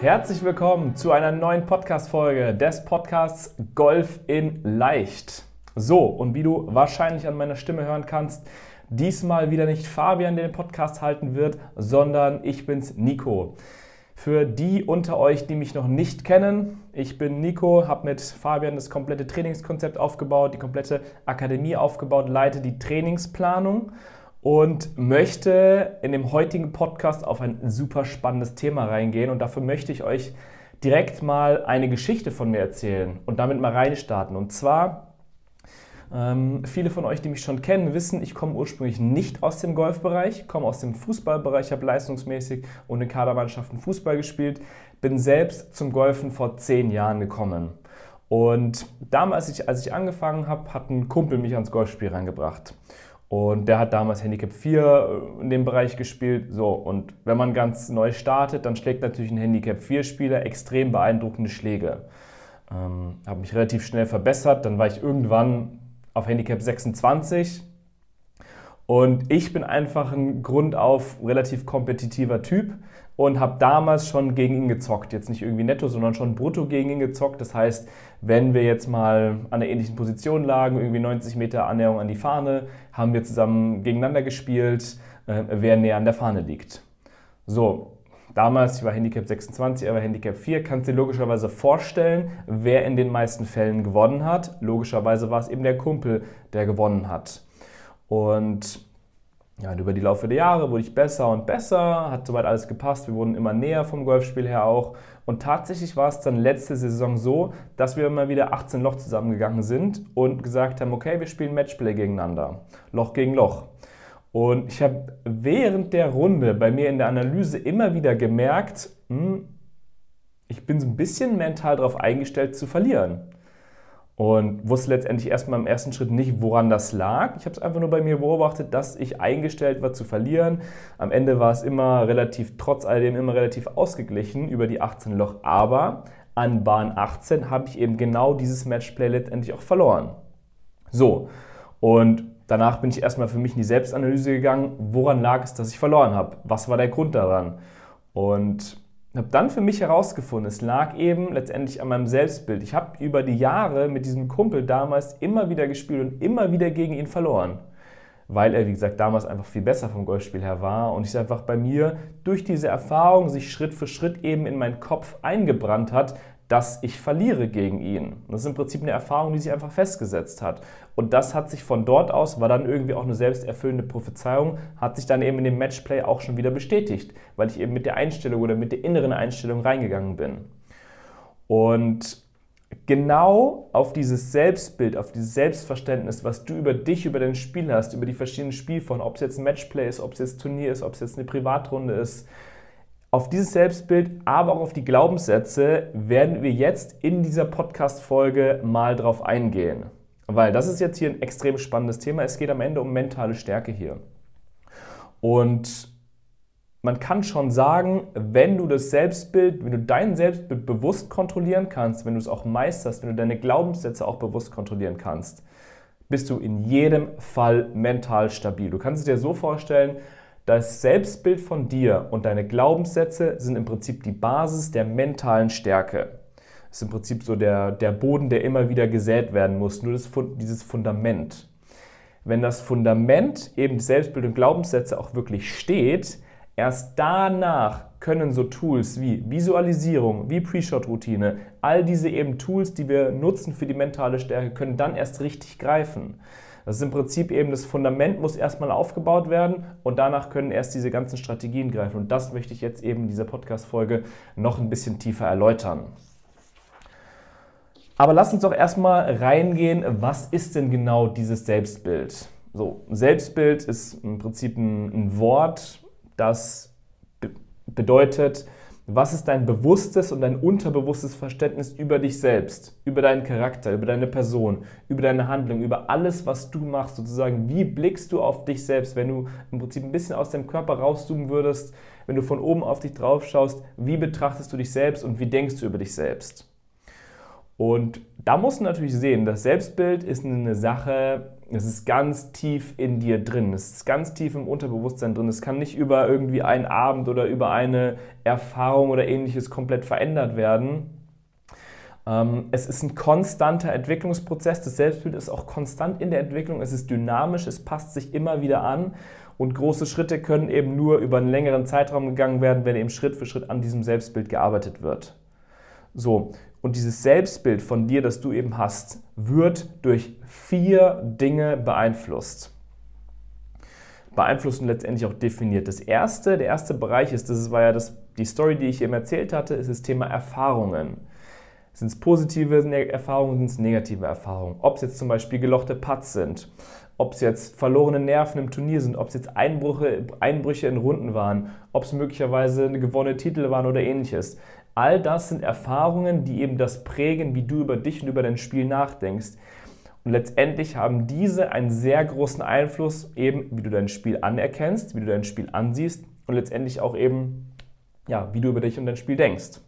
Herzlich willkommen zu einer neuen Podcast-Folge des Podcasts Golf in Leicht. So, und wie du wahrscheinlich an meiner Stimme hören kannst, diesmal wieder nicht Fabian, der den Podcast halten wird, sondern ich bin's, Nico. Für die unter euch, die mich noch nicht kennen, ich bin Nico, habe mit Fabian das komplette Trainingskonzept aufgebaut, die komplette Akademie aufgebaut, leite die Trainingsplanung und möchte in dem heutigen Podcast auf ein super spannendes Thema reingehen. Und dafür möchte ich euch direkt mal eine Geschichte von mir erzählen und damit mal reinstarten. Und zwar, ähm, viele von euch, die mich schon kennen, wissen, ich komme ursprünglich nicht aus dem Golfbereich, komme aus dem Fußballbereich, habe leistungsmäßig und in Kadermannschaften Fußball gespielt, bin selbst zum Golfen vor zehn Jahren gekommen. Und damals, als ich angefangen habe, hat ein Kumpel mich ans Golfspiel reingebracht. Und der hat damals Handicap 4 äh, in dem Bereich gespielt. So, und wenn man ganz neu startet, dann schlägt natürlich ein Handicap 4-Spieler extrem beeindruckende Schläge. Ähm, habe mich relativ schnell verbessert. Dann war ich irgendwann auf Handicap 26. Und ich bin einfach ein grundauf relativ kompetitiver Typ und habe damals schon gegen ihn gezockt. Jetzt nicht irgendwie netto, sondern schon brutto gegen ihn gezockt. Das heißt, wenn wir jetzt mal an einer ähnlichen Position lagen, irgendwie 90 Meter Annäherung an die Fahne, haben wir zusammen gegeneinander gespielt, äh, wer näher an der Fahne liegt. So, damals, ich war Handicap 26, er war Handicap 4, kannst du dir logischerweise vorstellen, wer in den meisten Fällen gewonnen hat. Logischerweise war es eben der Kumpel, der gewonnen hat. Und ja, über die Laufe der Jahre wurde ich besser und besser, hat soweit alles gepasst, wir wurden immer näher vom Golfspiel her auch. Und tatsächlich war es dann letzte Saison so, dass wir immer wieder 18 Loch zusammengegangen sind und gesagt haben, okay, wir spielen Matchplay gegeneinander, Loch gegen Loch. Und ich habe während der Runde bei mir in der Analyse immer wieder gemerkt, hm, ich bin so ein bisschen mental darauf eingestellt zu verlieren und wusste letztendlich erstmal im ersten Schritt nicht, woran das lag. Ich habe es einfach nur bei mir beobachtet, dass ich eingestellt war zu verlieren. Am Ende war es immer relativ, trotz alledem immer relativ ausgeglichen über die 18 Loch, aber an Bahn 18 habe ich eben genau dieses Matchplay letztendlich auch verloren. So, und danach bin ich erstmal für mich in die Selbstanalyse gegangen, woran lag es, dass ich verloren habe? Was war der Grund daran? Und habe dann für mich herausgefunden, es lag eben letztendlich an meinem Selbstbild. Ich habe über die Jahre mit diesem Kumpel damals immer wieder gespielt und immer wieder gegen ihn verloren. Weil er, wie gesagt, damals einfach viel besser vom Golfspiel her war und ich einfach bei mir durch diese Erfahrung sich Schritt für Schritt eben in meinen Kopf eingebrannt hat, dass ich verliere gegen ihn. Das ist im Prinzip eine Erfahrung, die sich einfach festgesetzt hat. Und das hat sich von dort aus, war dann irgendwie auch eine selbsterfüllende Prophezeiung, hat sich dann eben in dem Matchplay auch schon wieder bestätigt, weil ich eben mit der Einstellung oder mit der inneren Einstellung reingegangen bin. Und genau auf dieses Selbstbild, auf dieses Selbstverständnis, was du über dich, über dein Spiel hast, über die verschiedenen Spielformen, ob es jetzt ein Matchplay ist, ob es jetzt Turnier ist, ob es jetzt eine Privatrunde ist, auf dieses Selbstbild, aber auch auf die Glaubenssätze werden wir jetzt in dieser Podcast-Folge mal drauf eingehen. Weil das ist jetzt hier ein extrem spannendes Thema. Es geht am Ende um mentale Stärke hier. Und man kann schon sagen, wenn du das Selbstbild, wenn du dein Selbstbild bewusst kontrollieren kannst, wenn du es auch meisterst, wenn du deine Glaubenssätze auch bewusst kontrollieren kannst, bist du in jedem Fall mental stabil. Du kannst es dir so vorstellen, das Selbstbild von dir und deine Glaubenssätze sind im Prinzip die Basis der mentalen Stärke. Das ist im Prinzip so der, der Boden, der immer wieder gesät werden muss, nur das, dieses Fundament. Wenn das Fundament eben Selbstbild und Glaubenssätze auch wirklich steht, erst danach können so Tools wie Visualisierung, wie Pre-Shot-Routine, all diese eben Tools, die wir nutzen für die mentale Stärke, können dann erst richtig greifen. Das ist im Prinzip eben das Fundament muss erstmal aufgebaut werden und danach können erst diese ganzen Strategien greifen. Und das möchte ich jetzt eben in dieser Podcast-Folge noch ein bisschen tiefer erläutern. Aber lass uns doch erstmal reingehen, was ist denn genau dieses Selbstbild? So, Selbstbild ist im Prinzip ein, ein Wort, das be bedeutet, was ist dein bewusstes und dein unterbewusstes Verständnis über dich selbst, über deinen Charakter, über deine Person, über deine Handlung, über alles, was du machst, sozusagen. Wie blickst du auf dich selbst, wenn du im Prinzip ein bisschen aus deinem Körper rauszoomen würdest, wenn du von oben auf dich drauf schaust, wie betrachtest du dich selbst und wie denkst du über dich selbst? Und da musst du natürlich sehen, das Selbstbild ist eine Sache, es ist ganz tief in dir drin, es ist ganz tief im Unterbewusstsein drin. Es kann nicht über irgendwie einen Abend oder über eine Erfahrung oder ähnliches komplett verändert werden. Ähm, es ist ein konstanter Entwicklungsprozess. Das Selbstbild ist auch konstant in der Entwicklung. Es ist dynamisch, es passt sich immer wieder an. Und große Schritte können eben nur über einen längeren Zeitraum gegangen werden, wenn eben Schritt für Schritt an diesem Selbstbild gearbeitet wird. So, und dieses Selbstbild von dir, das du eben hast, wird durch vier Dinge beeinflusst. Beeinflusst und letztendlich auch definiert. Das erste, der erste Bereich ist, das war ja das, die Story, die ich eben erzählt hatte, ist das Thema Erfahrungen. Sind es positive Erfahrungen, sind es negative Erfahrungen? Ob es jetzt zum Beispiel gelochte Putts sind, ob es jetzt verlorene Nerven im Turnier sind, ob es jetzt Einbrüche, Einbrüche in Runden waren, ob es möglicherweise gewonnene Titel waren oder ähnliches. All das sind Erfahrungen, die eben das prägen, wie du über dich und über dein Spiel nachdenkst. Und letztendlich haben diese einen sehr großen Einfluss, eben wie du dein Spiel anerkennst, wie du dein Spiel ansiehst und letztendlich auch eben, ja, wie du über dich und dein Spiel denkst.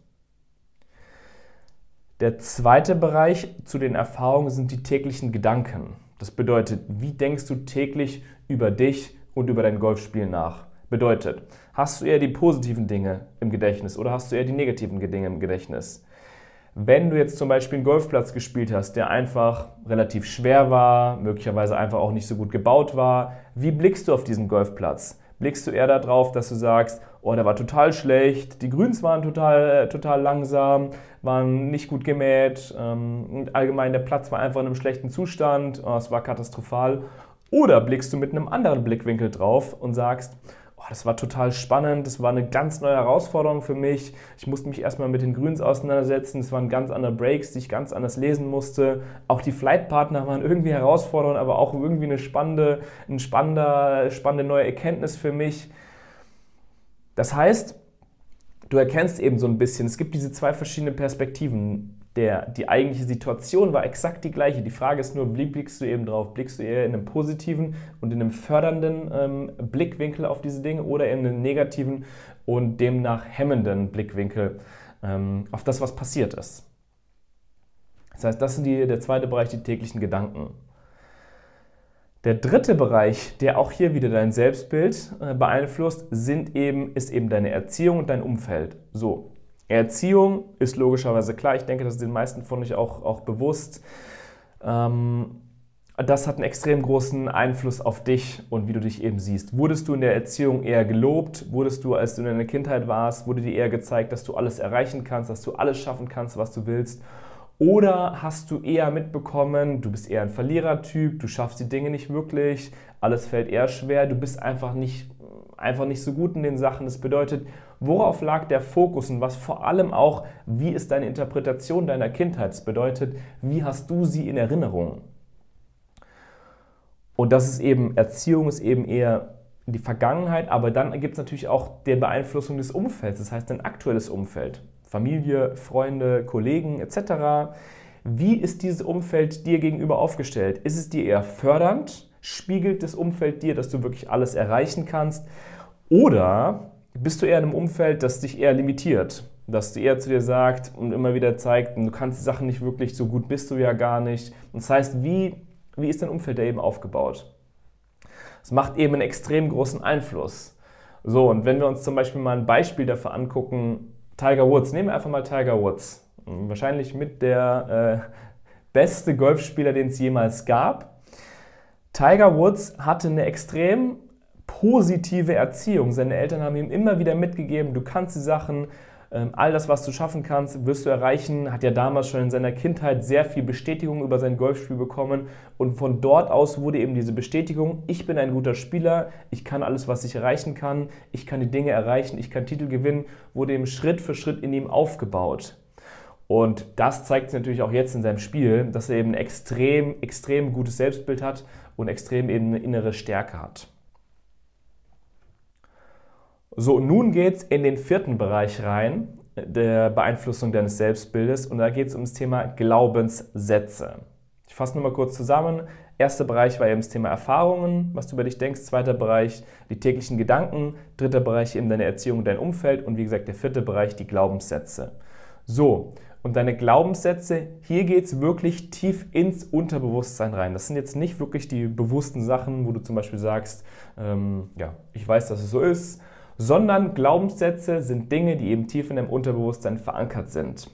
Der zweite Bereich zu den Erfahrungen sind die täglichen Gedanken. Das bedeutet, wie denkst du täglich über dich und über dein Golfspiel nach? Bedeutet, hast du eher die positiven Dinge im Gedächtnis oder hast du eher die negativen Dinge im Gedächtnis? Wenn du jetzt zum Beispiel einen Golfplatz gespielt hast, der einfach relativ schwer war, möglicherweise einfach auch nicht so gut gebaut war, wie blickst du auf diesen Golfplatz? Blickst du eher darauf, dass du sagst, oh, der war total schlecht, die Grüns waren total, äh, total langsam, waren nicht gut gemäht, ähm, allgemein der Platz war einfach in einem schlechten Zustand, oh, es war katastrophal. Oder blickst du mit einem anderen Blickwinkel drauf und sagst, das war total spannend, das war eine ganz neue Herausforderung für mich. Ich musste mich erstmal mit den Grüns auseinandersetzen, es waren ganz andere Breaks, die ich ganz anders lesen musste. Auch die Flightpartner waren irgendwie herausfordernd, aber auch irgendwie eine spannende, ein spannender, spannende neue Erkenntnis für mich. Das heißt, du erkennst eben so ein bisschen, es gibt diese zwei verschiedenen Perspektiven der, die eigentliche Situation war exakt die gleiche. Die Frage ist nur, wie blickst du eben drauf? Blickst du eher in einem positiven und in einem fördernden ähm, Blickwinkel auf diese Dinge oder in einem negativen und demnach hemmenden Blickwinkel ähm, auf das, was passiert ist? Das heißt, das sind die, der zweite Bereich, die täglichen Gedanken. Der dritte Bereich, der auch hier wieder dein Selbstbild äh, beeinflusst, sind eben, ist eben deine Erziehung und dein Umfeld. So, Erziehung ist logischerweise klar. Ich denke, das ist den meisten von euch auch, auch bewusst. Ähm, das hat einen extrem großen Einfluss auf dich und wie du dich eben siehst. Wurdest du in der Erziehung eher gelobt? Wurdest du, als du in deiner Kindheit warst, wurde dir eher gezeigt, dass du alles erreichen kannst, dass du alles schaffen kannst, was du willst? Oder hast du eher mitbekommen, du bist eher ein Verlierertyp, du schaffst die Dinge nicht wirklich, alles fällt eher schwer, du bist einfach nicht, einfach nicht so gut in den Sachen. Das bedeutet, Worauf lag der Fokus und was vor allem auch, wie ist deine Interpretation deiner Kindheit? Das bedeutet, wie hast du sie in Erinnerung? Und das ist eben, Erziehung ist eben eher die Vergangenheit, aber dann gibt es natürlich auch die Beeinflussung des Umfelds, das heißt dein aktuelles Umfeld. Familie, Freunde, Kollegen etc. Wie ist dieses Umfeld dir gegenüber aufgestellt? Ist es dir eher fördernd? Spiegelt das Umfeld dir, dass du wirklich alles erreichen kannst? Oder bist du eher in einem Umfeld, das dich eher limitiert, dass du eher zu dir sagt und immer wieder zeigt, du kannst die Sachen nicht wirklich, so gut bist du ja gar nicht. das heißt, wie, wie ist dein Umfeld da eben aufgebaut? Es macht eben einen extrem großen Einfluss. So, und wenn wir uns zum Beispiel mal ein Beispiel dafür angucken, Tiger Woods, nehmen wir einfach mal Tiger Woods. Wahrscheinlich mit der äh, beste Golfspieler, den es jemals gab. Tiger Woods hatte eine extrem positive Erziehung. Seine Eltern haben ihm immer wieder mitgegeben, du kannst die Sachen, ähm, all das, was du schaffen kannst, wirst du erreichen. Hat ja damals schon in seiner Kindheit sehr viel Bestätigung über sein Golfspiel bekommen. Und von dort aus wurde eben diese Bestätigung, ich bin ein guter Spieler, ich kann alles, was ich erreichen kann, ich kann die Dinge erreichen, ich kann Titel gewinnen, wurde eben Schritt für Schritt in ihm aufgebaut. Und das zeigt sich natürlich auch jetzt in seinem Spiel, dass er eben extrem, extrem gutes Selbstbild hat und extrem eben eine innere Stärke hat. So, nun geht es in den vierten Bereich rein, der Beeinflussung deines Selbstbildes. Und da geht es um das Thema Glaubenssätze. Ich fasse nur mal kurz zusammen. Erster Bereich war eben das Thema Erfahrungen, was du über dich denkst. Zweiter Bereich die täglichen Gedanken. Dritter Bereich eben deine Erziehung und dein Umfeld. Und wie gesagt, der vierte Bereich die Glaubenssätze. So, und deine Glaubenssätze, hier geht es wirklich tief ins Unterbewusstsein rein. Das sind jetzt nicht wirklich die bewussten Sachen, wo du zum Beispiel sagst, ähm, ja, ich weiß, dass es so ist sondern Glaubenssätze sind Dinge, die eben tief in deinem Unterbewusstsein verankert sind.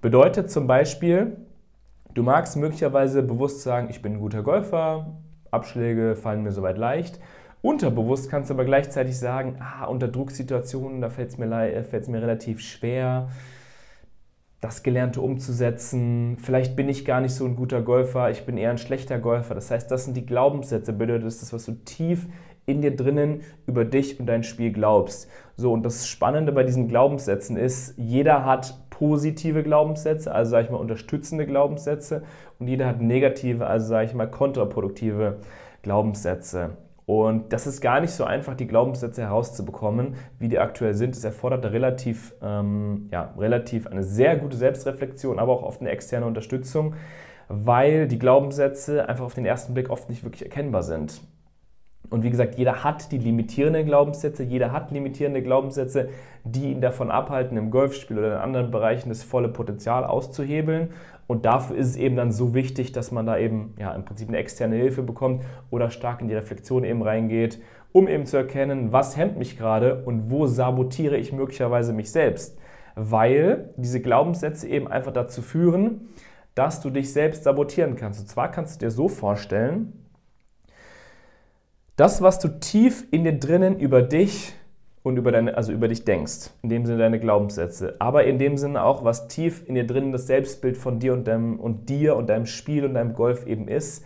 Bedeutet zum Beispiel, du magst möglicherweise bewusst sagen, ich bin ein guter Golfer, Abschläge fallen mir soweit leicht. Unterbewusst kannst du aber gleichzeitig sagen, ah, unter Drucksituationen, da fällt es mir, mir relativ schwer, das Gelernte umzusetzen. Vielleicht bin ich gar nicht so ein guter Golfer, ich bin eher ein schlechter Golfer. Das heißt, das sind die Glaubenssätze, bedeutet das, was du tief in dir drinnen über dich und dein Spiel glaubst. So, und das Spannende bei diesen Glaubenssätzen ist, jeder hat positive Glaubenssätze, also sage ich mal unterstützende Glaubenssätze, und jeder hat negative, also sage ich mal kontraproduktive Glaubenssätze. Und das ist gar nicht so einfach, die Glaubenssätze herauszubekommen, wie die aktuell sind. Es erfordert relativ, ähm, ja, relativ eine sehr gute Selbstreflexion, aber auch oft eine externe Unterstützung, weil die Glaubenssätze einfach auf den ersten Blick oft nicht wirklich erkennbar sind. Und wie gesagt, jeder hat die limitierenden Glaubenssätze, jeder hat limitierende Glaubenssätze, die ihn davon abhalten, im Golfspiel oder in anderen Bereichen das volle Potenzial auszuhebeln. Und dafür ist es eben dann so wichtig, dass man da eben ja, im Prinzip eine externe Hilfe bekommt oder stark in die Reflexion eben reingeht, um eben zu erkennen, was hemmt mich gerade und wo sabotiere ich möglicherweise mich selbst. Weil diese Glaubenssätze eben einfach dazu führen, dass du dich selbst sabotieren kannst. Und zwar kannst du dir so vorstellen, das, was du tief in dir drinnen über dich und über deine, also über dich denkst, in dem Sinne deine Glaubenssätze, aber in dem Sinne auch, was tief in dir drinnen das Selbstbild von dir und deinem und dir und deinem Spiel und deinem Golf eben ist.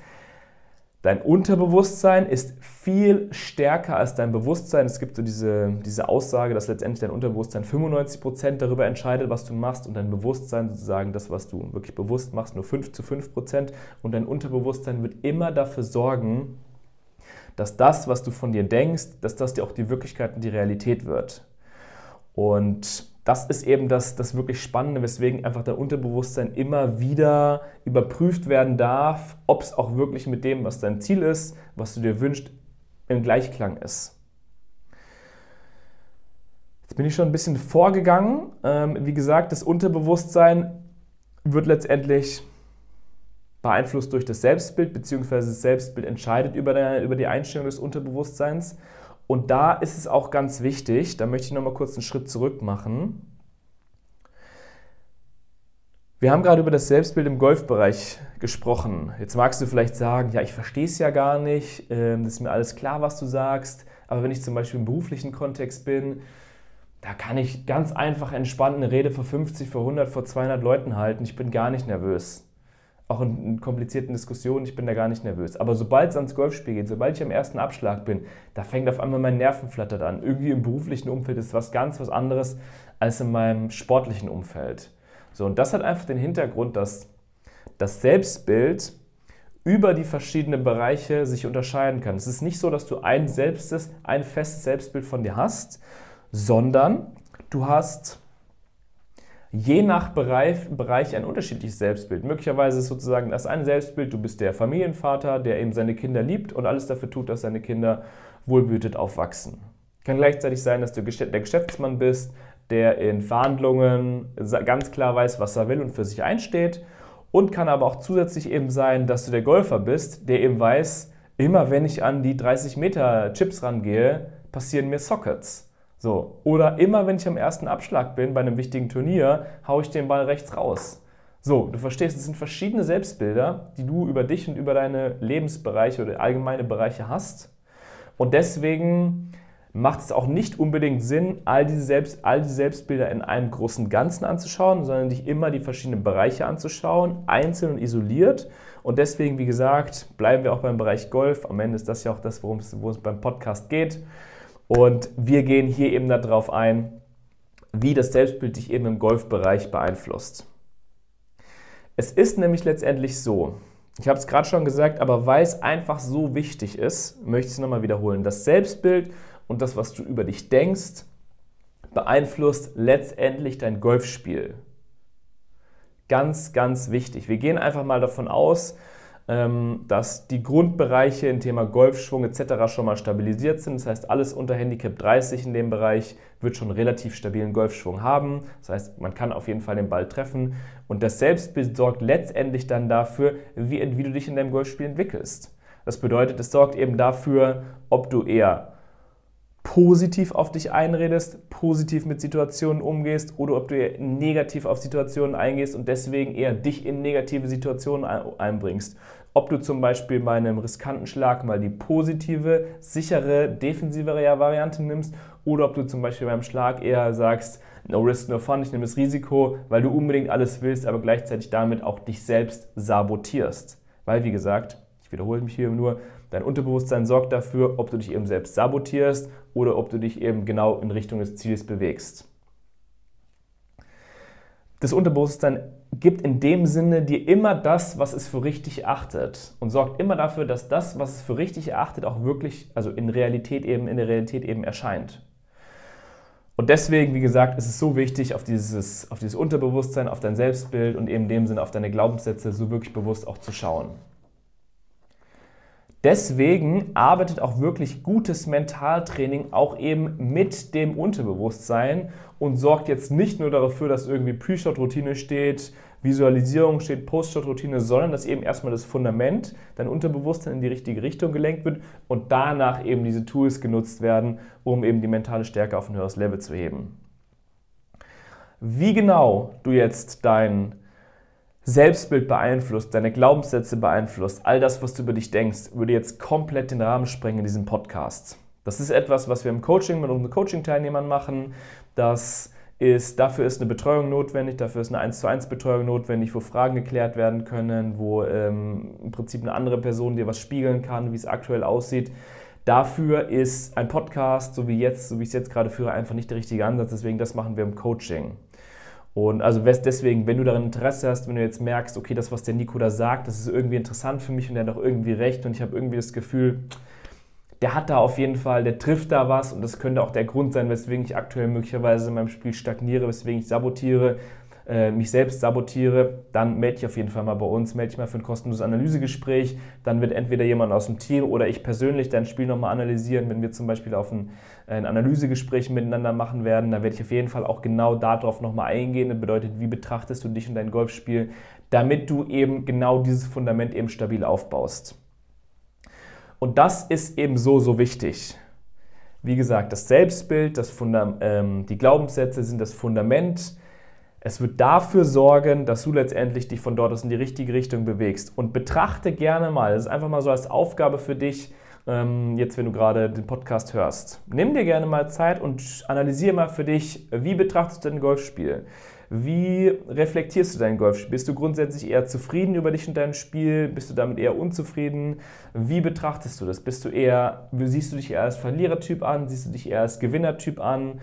Dein Unterbewusstsein ist viel stärker als dein Bewusstsein. Es gibt so diese, diese Aussage, dass letztendlich dein Unterbewusstsein 95% darüber entscheidet, was du machst und dein Bewusstsein sozusagen das, was du wirklich bewusst machst, nur 5 zu 5%. Und dein Unterbewusstsein wird immer dafür sorgen, dass das, was du von dir denkst, dass das dir auch die Wirklichkeit und die Realität wird. Und das ist eben das, das wirklich Spannende, weswegen einfach dein Unterbewusstsein immer wieder überprüft werden darf, ob es auch wirklich mit dem, was dein Ziel ist, was du dir wünschst, im Gleichklang ist. Jetzt bin ich schon ein bisschen vorgegangen. Ähm, wie gesagt, das Unterbewusstsein wird letztendlich beeinflusst durch das Selbstbild, beziehungsweise das Selbstbild entscheidet über, der, über die Einstellung des Unterbewusstseins. Und da ist es auch ganz wichtig, da möchte ich nochmal kurz einen Schritt zurück machen. Wir haben gerade über das Selbstbild im Golfbereich gesprochen. Jetzt magst du vielleicht sagen, ja, ich verstehe es ja gar nicht, das ist mir alles klar, was du sagst. Aber wenn ich zum Beispiel im beruflichen Kontext bin, da kann ich ganz einfach entspannt eine Rede vor 50, vor 100, vor 200 Leuten halten. Ich bin gar nicht nervös auch in, komplizierten Diskussionen, ich bin da gar nicht nervös. Aber sobald es ans Golfspiel geht, sobald ich am ersten Abschlag bin, da fängt auf einmal mein Nervenflattert an. Irgendwie im beruflichen Umfeld ist was ganz was anderes als in meinem sportlichen Umfeld. So, und das hat einfach den Hintergrund, dass das Selbstbild über die verschiedenen Bereiche sich unterscheiden kann. Es ist nicht so, dass du ein selbstes, ein festes Selbstbild von dir hast, sondern du hast je nach Bereich, Bereich ein unterschiedliches Selbstbild. Möglicherweise ist sozusagen das eine Selbstbild, du bist der Familienvater, der eben seine Kinder liebt und alles dafür tut, dass seine Kinder wohlbehütet aufwachsen. Kann gleichzeitig sein, dass du der Geschäftsmann bist, der in Verhandlungen ganz klar weiß, was er will und für sich einsteht. Und kann aber auch zusätzlich eben sein, dass du der Golfer bist, der eben weiß, immer wenn ich an die 30 Meter Chips rangehe, passieren mir Sockets. So. Oder immer, wenn ich am ersten Abschlag bin bei einem wichtigen Turnier, haue ich den Ball rechts raus. So, du verstehst, es sind verschiedene Selbstbilder, die du über dich und über deine Lebensbereiche oder allgemeine Bereiche hast. Und deswegen macht es auch nicht unbedingt Sinn, all diese, Selbst, all diese Selbstbilder in einem großen Ganzen anzuschauen, sondern dich immer die verschiedenen Bereiche anzuschauen, einzeln und isoliert. Und deswegen, wie gesagt, bleiben wir auch beim Bereich Golf. Am Ende ist das ja auch das, worum es, worum es beim Podcast geht. Und wir gehen hier eben darauf ein, wie das Selbstbild dich eben im Golfbereich beeinflusst. Es ist nämlich letztendlich so, ich habe es gerade schon gesagt, aber weil es einfach so wichtig ist, möchte ich es nochmal wiederholen. Das Selbstbild und das, was du über dich denkst, beeinflusst letztendlich dein Golfspiel. Ganz, ganz wichtig. Wir gehen einfach mal davon aus, dass die Grundbereiche im Thema Golfschwung etc. schon mal stabilisiert sind. Das heißt, alles unter Handicap 30 in dem Bereich wird schon relativ stabilen Golfschwung haben. Das heißt, man kann auf jeden Fall den Ball treffen. Und das Selbstbild sorgt letztendlich dann dafür, wie, wie du dich in deinem Golfspiel entwickelst. Das bedeutet, es sorgt eben dafür, ob du eher positiv auf dich einredest, positiv mit Situationen umgehst oder ob du negativ auf Situationen eingehst und deswegen eher dich in negative Situationen einbringst. Ob du zum Beispiel bei einem riskanten Schlag mal die positive, sichere, defensivere Variante nimmst oder ob du zum Beispiel beim Schlag eher sagst, no risk, no fun, ich nehme das Risiko, weil du unbedingt alles willst, aber gleichzeitig damit auch dich selbst sabotierst. Weil, wie gesagt, ich wiederhole mich hier nur, Dein Unterbewusstsein sorgt dafür, ob du dich eben selbst sabotierst oder ob du dich eben genau in Richtung des Ziels bewegst. Das Unterbewusstsein gibt in dem Sinne dir immer das, was es für richtig achtet und sorgt immer dafür, dass das, was es für richtig erachtet, auch wirklich, also in Realität eben, in der Realität eben erscheint. Und deswegen, wie gesagt, ist es so wichtig, auf dieses, auf dieses Unterbewusstsein, auf dein Selbstbild und eben in dem Sinne auf deine Glaubenssätze so wirklich bewusst auch zu schauen. Deswegen arbeitet auch wirklich gutes Mentaltraining auch eben mit dem Unterbewusstsein und sorgt jetzt nicht nur dafür, dass irgendwie Pre-Shot-Routine steht, Visualisierung steht, Post-Shot-Routine, sondern dass eben erstmal das Fundament, dein Unterbewusstsein in die richtige Richtung gelenkt wird und danach eben diese Tools genutzt werden, um eben die mentale Stärke auf ein höheres Level zu heben. Wie genau du jetzt dein Selbstbild beeinflusst, deine Glaubenssätze beeinflusst, all das, was du über dich denkst, würde jetzt komplett den Rahmen sprengen in diesem Podcast. Das ist etwas, was wir im Coaching mit unseren Coaching-Teilnehmern machen. Das ist, dafür ist eine Betreuung notwendig, dafür ist eine 1 zu 1 Betreuung notwendig, wo Fragen geklärt werden können, wo ähm, im Prinzip eine andere Person dir was spiegeln kann, wie es aktuell aussieht. Dafür ist ein Podcast, so wie jetzt, so wie ich es jetzt gerade führe, einfach nicht der richtige Ansatz. Deswegen, das machen wir im Coaching. Und also deswegen, wenn du daran Interesse hast, wenn du jetzt merkst, okay, das, was der Nico da sagt, das ist irgendwie interessant für mich und der hat auch irgendwie recht und ich habe irgendwie das Gefühl, der hat da auf jeden Fall, der trifft da was und das könnte auch der Grund sein, weswegen ich aktuell möglicherweise in meinem Spiel stagniere, weswegen ich sabotiere, äh, mich selbst sabotiere, dann melde dich auf jeden Fall mal bei uns, melde dich mal für ein kostenloses Analysegespräch. Dann wird entweder jemand aus dem Team oder ich persönlich dein Spiel nochmal analysieren, wenn wir zum Beispiel auf ein, ein Analysegespräch miteinander machen werden. Da werde ich auf jeden Fall auch genau darauf nochmal eingehen. Das bedeutet, wie betrachtest du dich und dein Golfspiel, damit du eben genau dieses Fundament eben stabil aufbaust. Und das ist eben so, so wichtig. Wie gesagt, das Selbstbild, das ähm, die Glaubenssätze sind das Fundament es wird dafür sorgen, dass du letztendlich dich von dort aus in die richtige Richtung bewegst. Und betrachte gerne mal, das ist einfach mal so als Aufgabe für dich, ähm, jetzt wenn du gerade den Podcast hörst. Nimm dir gerne mal Zeit und analysiere mal für dich, wie betrachtest du dein Golfspiel? Wie reflektierst du dein Golfspiel? Bist du grundsätzlich eher zufrieden über dich und dein Spiel? Bist du damit eher unzufrieden? Wie betrachtest du das? Bist du eher, siehst du dich eher als Verlierertyp an? Siehst du dich eher als Gewinnertyp an?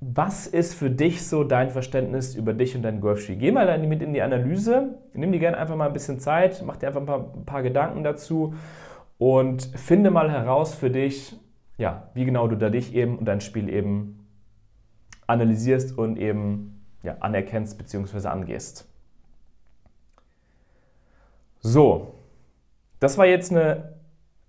Was ist für dich so dein Verständnis über dich und dein Golfspiel? Geh mal mit in die Analyse, nimm dir gerne einfach mal ein bisschen Zeit, mach dir einfach ein paar, ein paar, Gedanken dazu und finde mal heraus für dich, ja, wie genau du da dich eben und dein Spiel eben analysierst und eben ja, anerkennst bzw. angehst. So, das war jetzt eine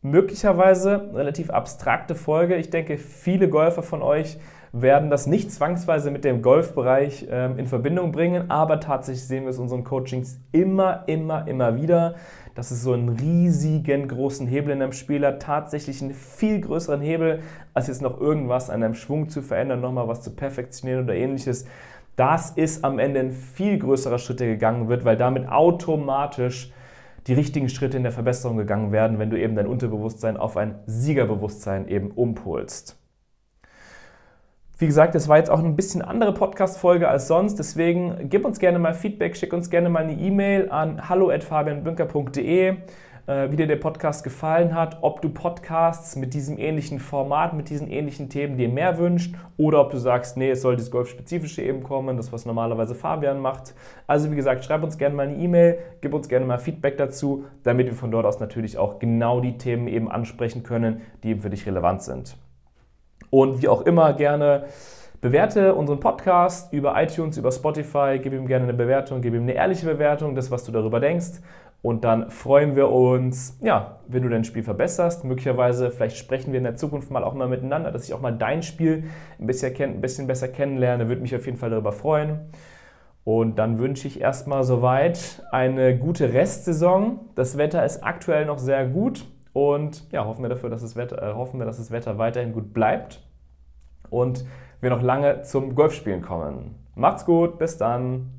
möglicherweise relativ abstrakte Folge. Ich denke, viele Golfer von euch werden das nicht zwangsweise mit dem Golfbereich ähm, in Verbindung bringen, aber tatsächlich sehen wir es in unseren Coachings immer, immer, immer wieder, dass es so einen riesigen großen Hebel in einem Spiel hat, tatsächlich einen viel größeren Hebel, als jetzt noch irgendwas an einem Schwung zu verändern, nochmal was zu perfektionieren oder ähnliches. Das ist am Ende ein viel größerer Schritt, der gegangen wird, weil damit automatisch die richtigen Schritte in der Verbesserung gegangen werden, wenn du eben dein Unterbewusstsein auf ein Siegerbewusstsein eben umpolst. Wie gesagt, das war jetzt auch ein bisschen andere Podcast-Folge als sonst, deswegen gib uns gerne mal Feedback, schick uns gerne mal eine E-Mail an hallo.fabianbünker.de. äh, wie dir der Podcast gefallen hat, ob du Podcasts mit diesem ähnlichen Format, mit diesen ähnlichen Themen dir mehr wünscht oder ob du sagst, nee, es soll das Golf-spezifische eben kommen, das was normalerweise Fabian macht. Also wie gesagt, schreib uns gerne mal eine E-Mail, gib uns gerne mal Feedback dazu, damit wir von dort aus natürlich auch genau die Themen eben ansprechen können, die eben für dich relevant sind. Und wie auch immer gerne bewerte unseren Podcast über iTunes, über Spotify, gib ihm gerne eine Bewertung, gib ihm eine ehrliche Bewertung, das, was du darüber denkst. Und dann freuen wir uns, ja, wenn du dein Spiel verbesserst. Möglicherweise, vielleicht sprechen wir in der Zukunft mal auch mal miteinander, dass ich auch mal dein Spiel ein bisschen, ein bisschen besser kennenlerne. Würde mich auf jeden Fall darüber freuen. Und dann wünsche ich erstmal soweit eine gute Restsaison. Das Wetter ist aktuell noch sehr gut und ja, hoffen wir dafür, dass das Wetter, äh, hoffen wir, dass das Wetter weiterhin gut bleibt und wir noch lange zum Golfspielen kommen. Macht's gut, bis dann.